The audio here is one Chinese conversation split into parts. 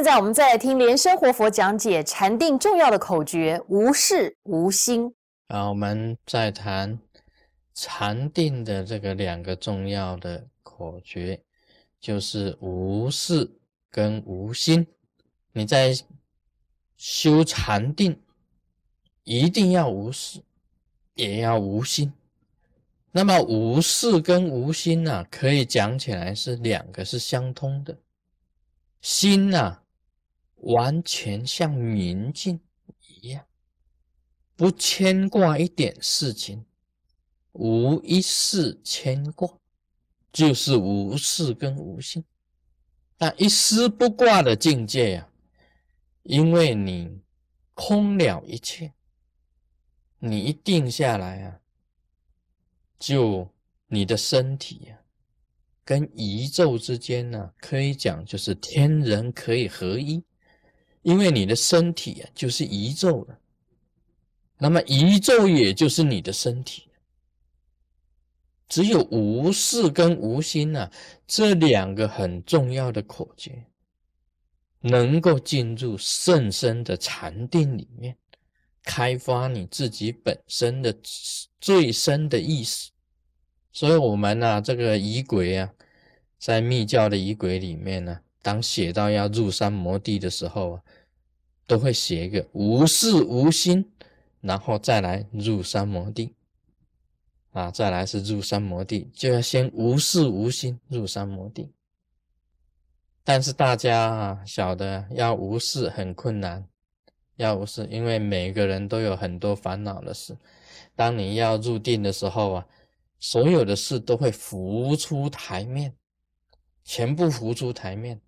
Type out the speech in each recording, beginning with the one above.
现在我们再来听莲生活佛讲解禅定重要的口诀：无事无心。啊，我们再谈禅定的这个两个重要的口诀，就是无事跟无心。你在修禅定，一定要无事，也要无心。那么无事跟无心呢，可以讲起来是两个是相通的。心呐，完全像明镜一样，不牵挂一点事情，无一事牵挂，就是无事跟无心。那一丝不挂的境界呀，因为你空了一切，你一定下来啊。就你的身体呀，跟宇宙之间呢，可以讲就是天人可以合一，因为你的身体呀就是宇宙了，那么宇宙也就是你的身体。只有无事跟无心呐，这两个很重要的口诀，能够进入甚深的禅定里面。开发你自己本身的最深的意识，所以，我们呢，这个仪轨啊，在密教的仪轨里面呢，当写到要入三摩地的时候啊，都会写一个无事无心，然后再来入三摩地啊，再来是入三摩地，就要先无事无心入三摩地。但是大家啊，晓得要无事很困难。要不是因为每个人都有很多烦恼的事，当你要入定的时候啊，所有的事都会浮出台面，全部浮出台面。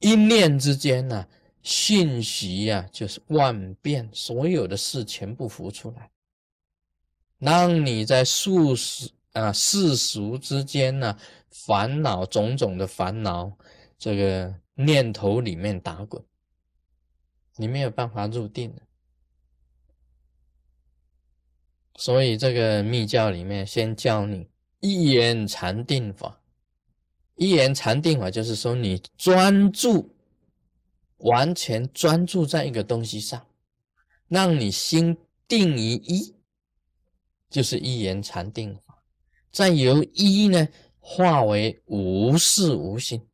一念之间呢，信息呀就是万变，所有的事全部浮出来，让你在世俗啊世俗之间呢，烦恼种种的烦恼，这个念头里面打滚。你没有办法入定所以这个密教里面先教你一言禅定法。一言禅定法就是说你专注，完全专注在一个东西上，让你心定于一，就是一言禅定法。再由一呢化为无事无心，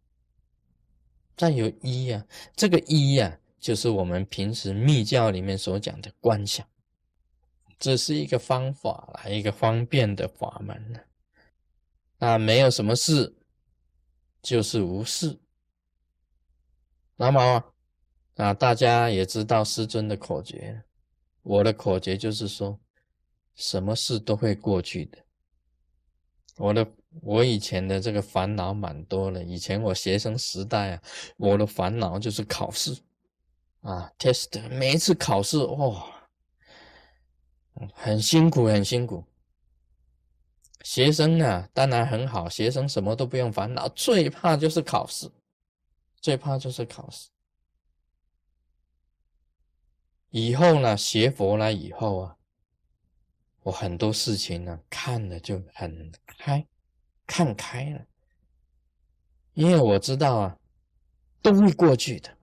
再由一呀，这个一呀。就是我们平时密教里面所讲的观想，这是一个方法啦，一个方便的法门呢。那没有什么事，就是无事。那么啊，大家也知道师尊的口诀，我的口诀就是说，什么事都会过去的。我的我以前的这个烦恼蛮多了，以前我学生时代啊，我的烦恼就是考试。啊，test 每一次考试哇，很辛苦，很辛苦。学生呢，当然很好，学生什么都不用烦恼，最怕就是考试，最怕就是考试。以后呢，学佛了以后啊，我很多事情呢，看了就很开，看开了，因为我知道啊，都会过去的。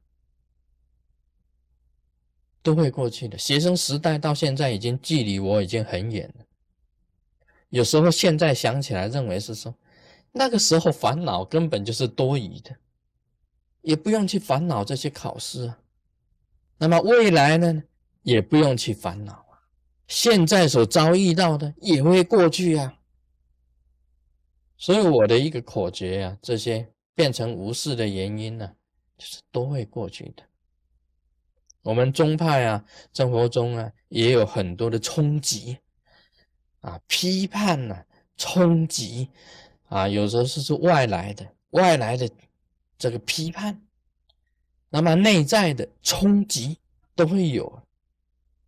都会过去的。学生时代到现在已经距离我已经很远了。有时候现在想起来，认为是说，那个时候烦恼根本就是多余的，也不用去烦恼这些考试啊。那么未来呢，也不用去烦恼啊。现在所遭遇到的也会过去啊。所以我的一个口诀啊，这些变成无事的原因呢，就是都会过去的。我们宗派啊，生活中啊，也有很多的冲击啊、批判呐、冲击啊，有时候是是外来的、外来的这个批判，那么内在的冲击都会有，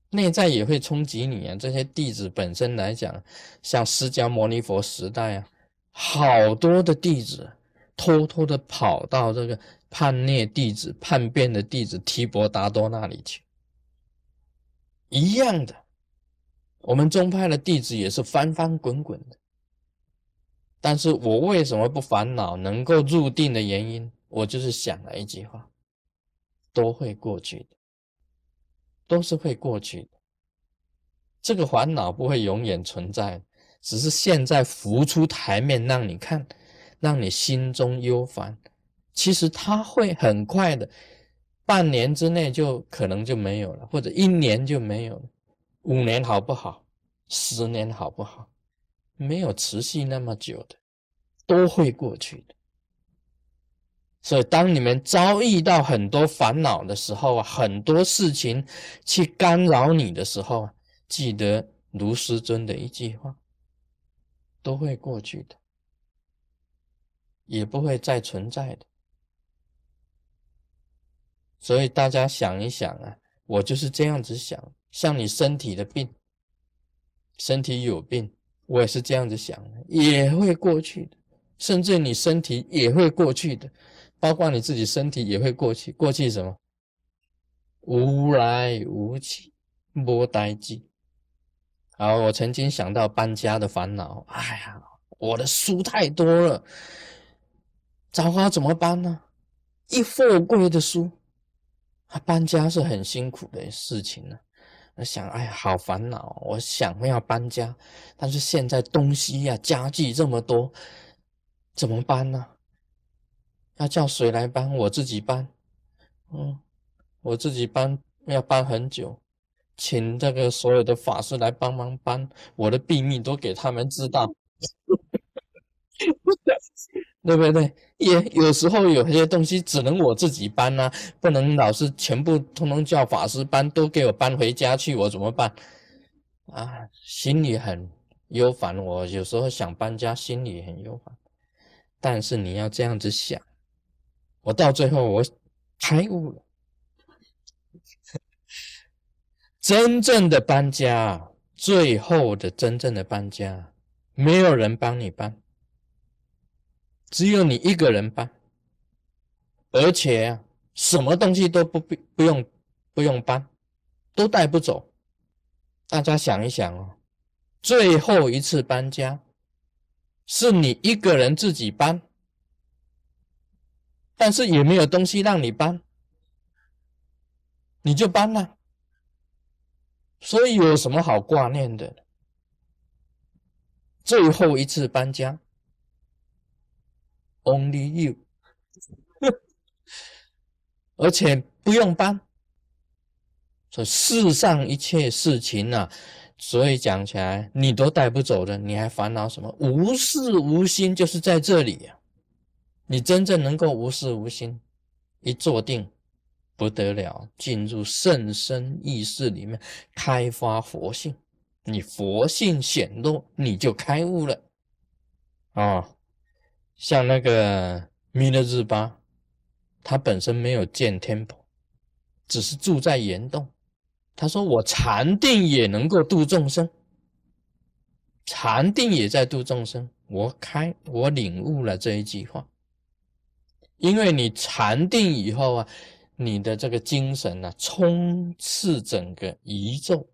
内在也会冲击你啊。这些弟子本身来讲，像释迦牟尼佛时代啊，好多的弟子偷偷的跑到这个。叛逆弟子、叛变的弟子提婆达多那里去，一样的。我们宗派的弟子也是翻翻滚滚的。但是我为什么不烦恼，能够入定的原因，我就是想了一句话：都会过去的，都是会过去的。这个烦恼不会永远存在，只是现在浮出台面让你看，让你心中忧烦。其实它会很快的，半年之内就可能就没有了，或者一年就没有了，五年好不好？十年好不好？没有持续那么久的，都会过去的。所以，当你们遭遇到很多烦恼的时候啊，很多事情去干扰你的时候啊，记得卢师尊的一句话，都会过去的，也不会再存在的。所以大家想一想啊，我就是这样子想，像你身体的病，身体有病，我也是这样子想的，也会过去的，甚至你身体也会过去的。包括你自己身体也会过去，过去什么？无来无去，莫待记。好，我曾经想到搬家的烦恼。哎呀，我的书太多了，糟糕，怎么搬呢？一货柜的书，搬家是很辛苦的事情呢。想，哎呀，好烦恼。我想要搬家，但是现在东西呀，家具这么多，怎么搬呢？要叫谁来搬？我自己搬。嗯，我自己搬要搬很久，请这个所有的法师来帮忙搬，我的秘密都给他们知道，对不对？也有时候有些东西只能我自己搬啊，不能老是全部通通叫法师搬，都给我搬回家去，我怎么办？啊，心里很忧烦。我有时候想搬家，心里很忧烦。但是你要这样子想。我到最后，我开悟了。真正的搬家，最后的真正的搬家，没有人帮你搬，只有你一个人搬，而且什么东西都不不不用不用搬，都带不走。大家想一想哦，最后一次搬家，是你一个人自己搬。但是也没有东西让你搬，你就搬了。所以有什么好挂念的？最后一次搬家，Only you，而且不用搬。说世上一切事情啊，所以讲起来你都带不走的，你还烦恼什么？无事无心就是在这里呀。你真正能够无事无心，一坐定，不得了，进入甚深意识里面，开发佛性，你佛性显露，你就开悟了。啊，像那个弥勒日巴，他本身没有建天婆，只是住在岩洞。他说：“我禅定也能够度众生，禅定也在度众生。我开，我领悟了这一句话。”因为你禅定以后啊，你的这个精神呢，充斥整个宇宙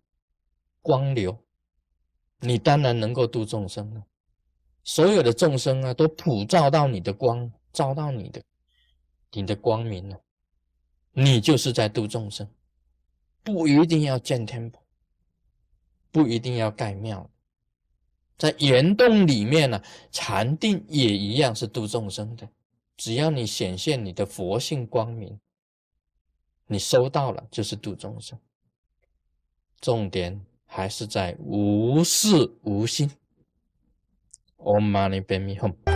光流，你当然能够度众生了。所有的众生啊，都普照到你的光，照到你的你的光明了。你就是在度众生，不一定要建天，不一定要盖庙，在岩洞里面呢，禅定也一样是度众生的。只要你显现你的佛性光明，你收到了就是度众生。重点还是在无事无心。Om Mani Padme Hum。